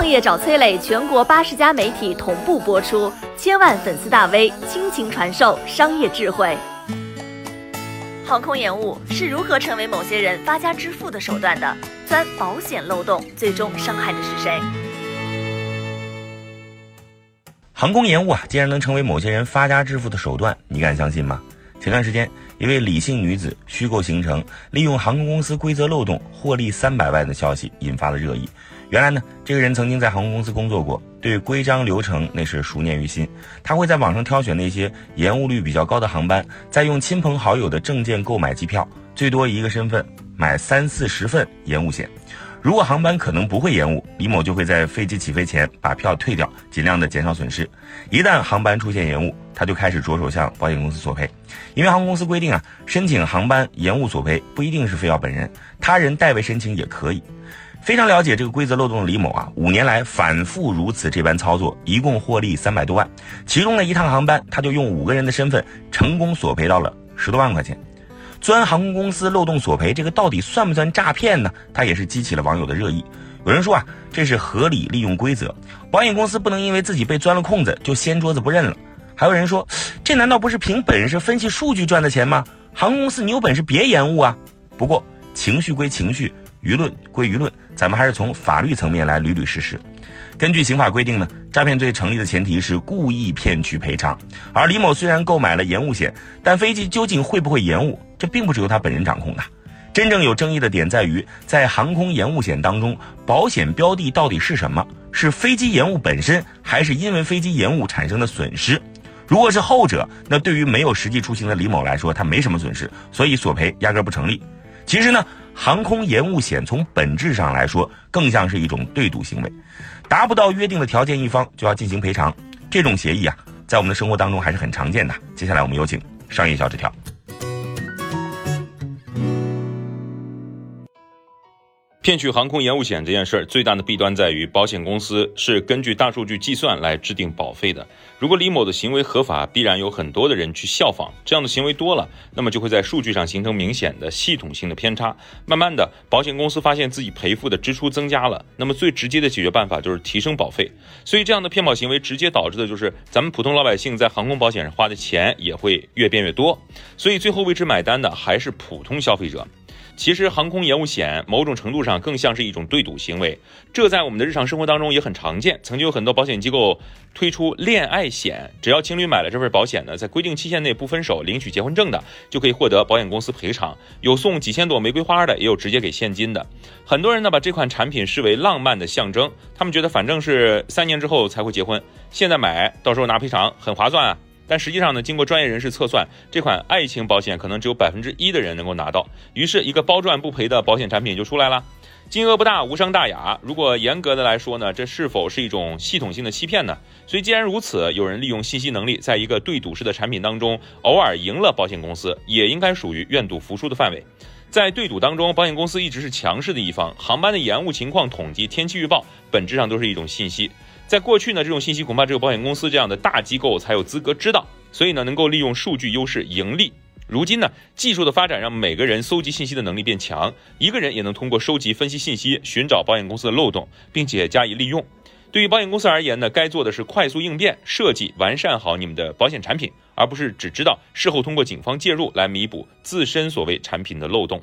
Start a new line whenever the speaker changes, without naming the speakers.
创业找崔磊，全国八十家媒体同步播出，千万粉丝大 V 倾情传授商业智慧。航空延误是如何成为某些人发家致富的手段的？钻保险漏洞，最终伤害的是谁？
航空延误啊，竟然能成为某些人发家致富的手段，你敢相信吗？前段时间，一位李姓女子虚构行程，利用航空公司规则漏洞获利三百万的消息引发了热议。原来呢，这个人曾经在航空公司工作过，对规章流程那是熟念于心。他会在网上挑选那些延误率比较高的航班，再用亲朋好友的证件购买机票，最多一个身份买三四十份延误险。如果航班可能不会延误，李某就会在飞机起飞前把票退掉，尽量的减少损失。一旦航班出现延误，他就开始着手向保险公司索赔。因为航空公司规定啊，申请航班延误索赔不一定是非要本人，他人代为申请也可以。非常了解这个规则漏洞的李某啊，五年来反复如此这般操作，一共获利三百多万。其中的一趟航班，他就用五个人的身份成功索赔到了十多万块钱。钻航空公司漏洞索赔，这个到底算不算诈骗呢？他也是激起了网友的热议。有人说啊，这是合理利用规则，保险公司不能因为自己被钻了空子就掀桌子不认了。还有人说，这难道不是凭本事分析数据赚的钱吗？航空公司你有本事别延误啊！不过情绪归情绪，舆论归舆论，咱们还是从法律层面来捋捋事实。根据刑法规定呢，诈骗罪成立的前提是故意骗取赔偿。而李某虽然购买了延误险，但飞机究竟会不会延误，这并不是由他本人掌控的。真正有争议的点在于，在航空延误险当中，保险标的到底是什么？是飞机延误本身，还是因为飞机延误产生的损失？如果是后者，那对于没有实际出行的李某来说，他没什么损失，所以索赔压根不成立。其实呢，航空延误险从本质上来说，更像是一种对赌行为。达不到约定的条件，一方就要进行赔偿，这种协议啊，在我们的生活当中还是很常见的。接下来我们有请商业小纸条。
骗取航空延误险这件事儿，最大的弊端在于保险公司是根据大数据计算来制定保费的。如果李某的行为合法，必然有很多的人去效仿，这样的行为多了，那么就会在数据上形成明显的系统性的偏差。慢慢的，保险公司发现自己赔付的支出增加了，那么最直接的解决办法就是提升保费。所以这样的骗保行为直接导致的就是咱们普通老百姓在航空保险上花的钱也会越变越多。所以最后为之买单的还是普通消费者。其实航空延误险某种程度上更像是一种对赌行为，这在我们的日常生活当中也很常见。曾经有很多保险机构推出恋爱险，只要情侣买了这份保险呢，在规定期限内不分手领取结婚证的，就可以获得保险公司赔偿。有送几千朵玫瑰花的，也有直接给现金的。很多人呢把这款产品视为浪漫的象征，他们觉得反正是三年之后才会结婚，现在买到时候拿赔偿很划算啊。但实际上呢，经过专业人士测算，这款爱情保险可能只有百分之一的人能够拿到。于是，一个包赚不赔的保险产品就出来了，金额不大，无伤大雅。如果严格的来说呢，这是否是一种系统性的欺骗呢？所以，既然如此，有人利用信息能力，在一个对赌式的产品当中，偶尔赢了保险公司，也应该属于愿赌服输的范围。在对赌当中，保险公司一直是强势的一方，航班的延误情况统计、天气预报，本质上都是一种信息。在过去呢，这种信息恐怕只有保险公司这样的大机构才有资格知道，所以呢，能够利用数据优势盈利。如今呢，技术的发展让每个人搜集信息的能力变强，一个人也能通过收集、分析信息，寻找保险公司的漏洞，并且加以利用。对于保险公司而言呢，该做的是快速应变，设计完善好你们的保险产品，而不是只知道事后通过警方介入来弥补自身所谓产品的漏洞。